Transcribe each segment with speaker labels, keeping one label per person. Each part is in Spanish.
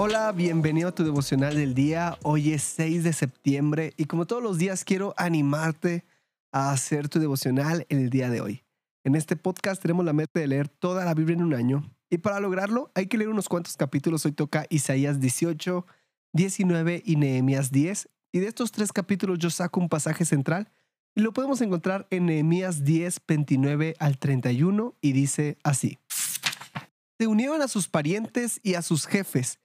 Speaker 1: Hola, bienvenido a tu devocional del día. Hoy es 6 de septiembre y como todos los días quiero animarte a hacer tu devocional el día de hoy. En este podcast tenemos la meta de leer toda la Biblia en un año y para lograrlo hay que leer unos cuantos capítulos. Hoy toca Isaías 18, 19 y Nehemías 10 y de estos tres capítulos yo saco un pasaje central y lo podemos encontrar en Nehemías 10, 29 al 31 y dice así. Se unieron a sus parientes y a sus jefes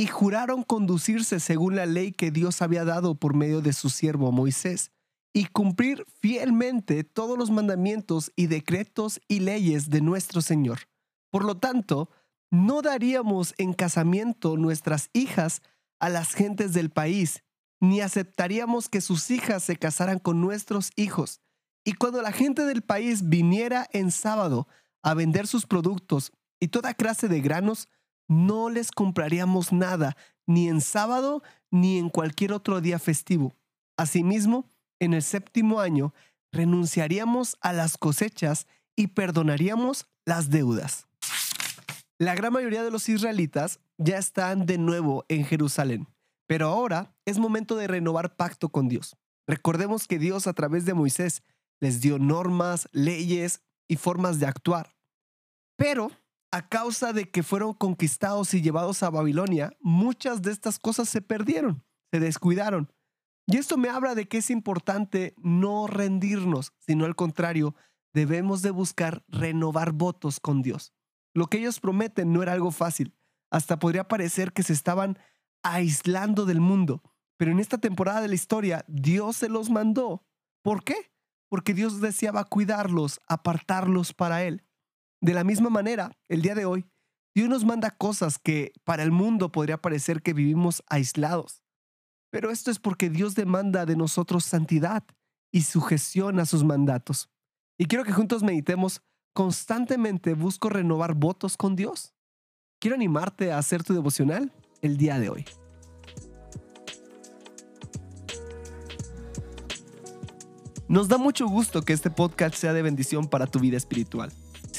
Speaker 1: y juraron conducirse según la ley que Dios había dado por medio de su siervo Moisés y cumplir fielmente todos los mandamientos y decretos y leyes de nuestro Señor. Por lo tanto, no daríamos en casamiento nuestras hijas a las gentes del país, ni aceptaríamos que sus hijas se casaran con nuestros hijos. Y cuando la gente del país viniera en sábado a vender sus productos y toda clase de granos, no les compraríamos nada, ni en sábado ni en cualquier otro día festivo. Asimismo, en el séptimo año, renunciaríamos a las cosechas y perdonaríamos las deudas. La gran mayoría de los israelitas ya están de nuevo en Jerusalén, pero ahora es momento de renovar pacto con Dios. Recordemos que Dios a través de Moisés les dio normas, leyes y formas de actuar. Pero a causa de que fueron conquistados y llevados a Babilonia, muchas de estas cosas se perdieron, se descuidaron. Y esto me habla de que es importante no rendirnos, sino al contrario, debemos de buscar renovar votos con Dios. Lo que ellos prometen no era algo fácil. Hasta podría parecer que se estaban aislando del mundo. Pero en esta temporada de la historia, Dios se los mandó. ¿Por qué? Porque Dios deseaba cuidarlos, apartarlos para Él. De la misma manera, el día de hoy, Dios nos manda cosas que para el mundo podría parecer que vivimos aislados. Pero esto es porque Dios demanda de nosotros santidad y sujeción a sus mandatos. Y quiero que juntos meditemos, constantemente busco renovar votos con Dios. Quiero animarte a hacer tu devocional el día de hoy. Nos da mucho gusto que este podcast sea de bendición para tu vida espiritual.